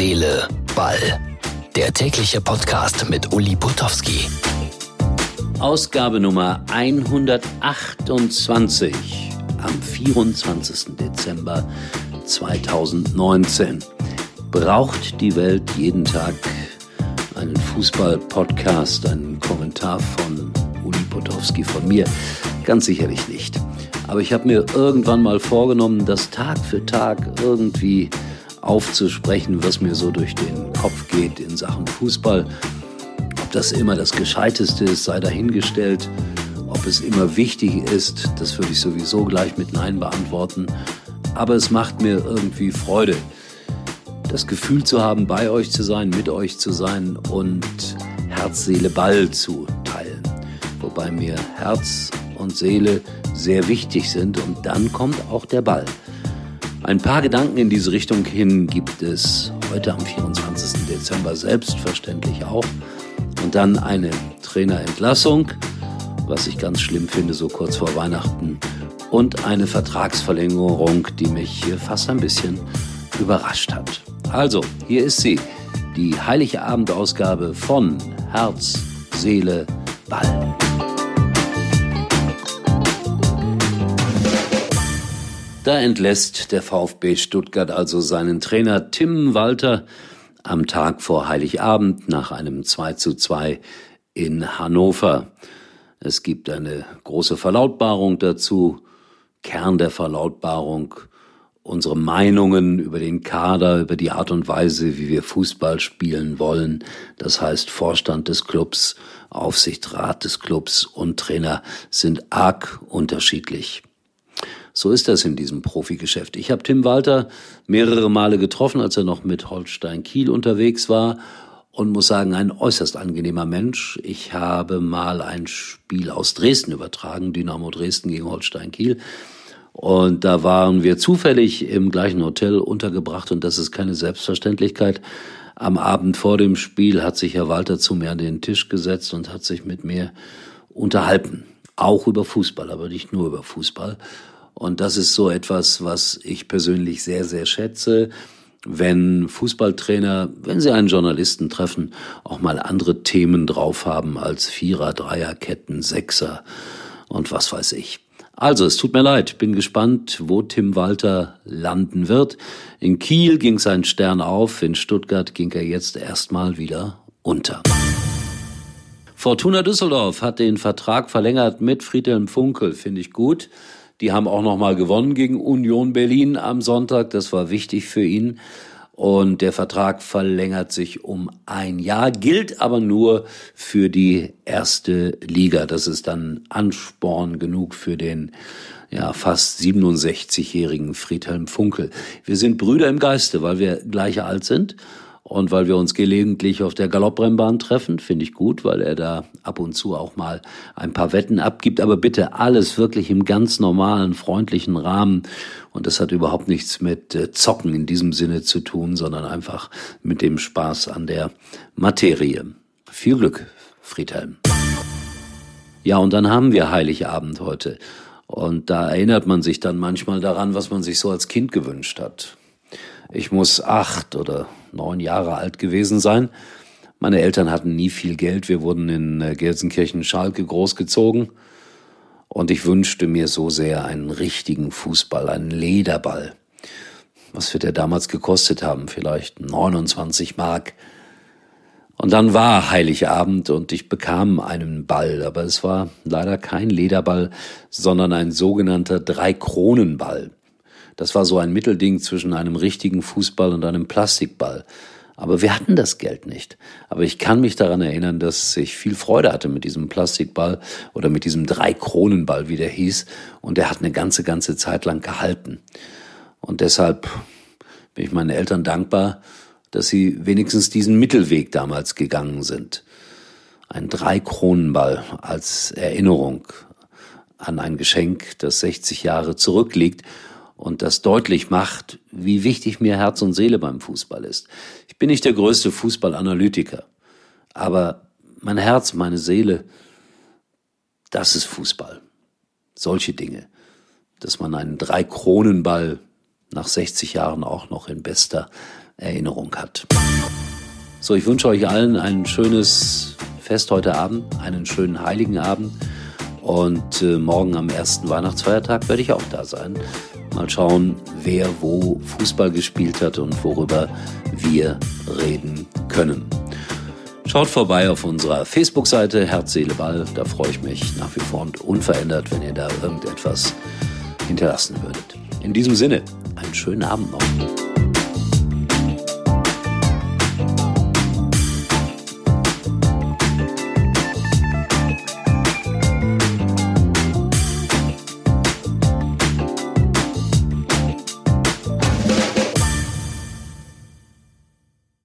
Seele, Ball. Der tägliche Podcast mit Uli Putowski. Ausgabe Nummer 128 am 24. Dezember 2019. Braucht die Welt jeden Tag einen Fußball-Podcast, einen Kommentar von Uli Potowski von mir? Ganz sicherlich nicht. Aber ich habe mir irgendwann mal vorgenommen, das Tag für Tag irgendwie aufzusprechen, was mir so durch den Kopf geht in Sachen Fußball. Ob das immer das Gescheiteste ist, sei dahingestellt. Ob es immer wichtig ist, das würde ich sowieso gleich mit Nein beantworten. Aber es macht mir irgendwie Freude, das Gefühl zu haben, bei euch zu sein, mit euch zu sein und Herz, Seele, Ball zu teilen. Wobei mir Herz und Seele sehr wichtig sind und dann kommt auch der Ball. Ein paar Gedanken in diese Richtung hin gibt es heute am 24. Dezember selbstverständlich auch. Und dann eine Trainerentlassung, was ich ganz schlimm finde, so kurz vor Weihnachten. Und eine Vertragsverlängerung, die mich fast ein bisschen überrascht hat. Also, hier ist sie, die Heilige Abendausgabe von Herz, Seele, Ball. Da entlässt der VfB Stuttgart also seinen Trainer Tim Walter am Tag vor Heiligabend nach einem 2 zu 2 in Hannover. Es gibt eine große Verlautbarung dazu, Kern der Verlautbarung, unsere Meinungen über den Kader, über die Art und Weise, wie wir Fußball spielen wollen. Das heißt, Vorstand des Clubs, Aufsichtsrat des Clubs und Trainer sind arg unterschiedlich. So ist das in diesem Profigeschäft. Ich habe Tim Walter mehrere Male getroffen, als er noch mit Holstein Kiel unterwegs war und muss sagen, ein äußerst angenehmer Mensch. Ich habe mal ein Spiel aus Dresden übertragen, Dynamo Dresden gegen Holstein Kiel. Und da waren wir zufällig im gleichen Hotel untergebracht und das ist keine Selbstverständlichkeit. Am Abend vor dem Spiel hat sich Herr Walter zu mir an den Tisch gesetzt und hat sich mit mir unterhalten. Auch über Fußball, aber nicht nur über Fußball. Und das ist so etwas, was ich persönlich sehr, sehr schätze, wenn Fußballtrainer, wenn sie einen Journalisten treffen, auch mal andere Themen drauf haben als Vierer, Dreierketten, Sechser und was weiß ich. Also, es tut mir leid, bin gespannt, wo Tim Walter landen wird. In Kiel ging sein Stern auf, in Stuttgart ging er jetzt erstmal wieder unter. Fortuna Düsseldorf hat den Vertrag verlängert mit Friedhelm Funkel, finde ich gut. Die haben auch nochmal gewonnen gegen Union Berlin am Sonntag. Das war wichtig für ihn. Und der Vertrag verlängert sich um ein Jahr, gilt aber nur für die erste Liga. Das ist dann Ansporn genug für den ja, fast 67-jährigen Friedhelm Funkel. Wir sind Brüder im Geiste, weil wir gleicher alt sind und weil wir uns gelegentlich auf der Galopprennbahn treffen, finde ich gut, weil er da ab und zu auch mal ein paar Wetten abgibt. Aber bitte alles wirklich im ganz normalen, freundlichen Rahmen. Und das hat überhaupt nichts mit äh, Zocken in diesem Sinne zu tun, sondern einfach mit dem Spaß an der Materie. Viel Glück, Friedhelm. Ja, und dann haben wir Heiligabend heute. Und da erinnert man sich dann manchmal daran, was man sich so als Kind gewünscht hat. Ich muss acht oder neun Jahre alt gewesen sein. Meine Eltern hatten nie viel Geld. Wir wurden in äh, Gelsenkirchen-Schalke großgezogen. Und ich wünschte mir so sehr einen richtigen Fußball, einen Lederball. Was wird der damals gekostet haben? Vielleicht 29 Mark. Und dann war Heiligabend und ich bekam einen Ball, aber es war leider kein Lederball, sondern ein sogenannter Drei-Kronen-Ball. Das war so ein Mittelding zwischen einem richtigen Fußball und einem Plastikball. Aber wir hatten das Geld nicht. Aber ich kann mich daran erinnern, dass ich viel Freude hatte mit diesem Plastikball oder mit diesem Drei-Kronenball, wie der hieß. Und der hat eine ganze, ganze Zeit lang gehalten. Und deshalb bin ich meinen Eltern dankbar, dass sie wenigstens diesen Mittelweg damals gegangen sind. Ein Drei-Kronenball als Erinnerung an ein Geschenk, das 60 Jahre zurückliegt und das deutlich macht, wie wichtig mir Herz und Seele beim Fußball ist. Ich bin nicht der größte Fußballanalytiker, aber mein Herz, meine Seele, das ist Fußball. Solche Dinge, dass man einen Drei-Kronenball nach 60 Jahren auch noch in bester Erinnerung hat. So, ich wünsche euch allen ein schönes Fest heute Abend, einen schönen heiligen Abend. Und äh, morgen am ersten Weihnachtsfeiertag werde ich auch da sein. Mal schauen, wer wo Fußball gespielt hat und worüber wir reden können. Schaut vorbei auf unserer Facebook-Seite Herz, Seele, Ball. Da freue ich mich nach wie vor und unverändert, wenn ihr da irgendetwas hinterlassen würdet. In diesem Sinne, einen schönen Abend noch.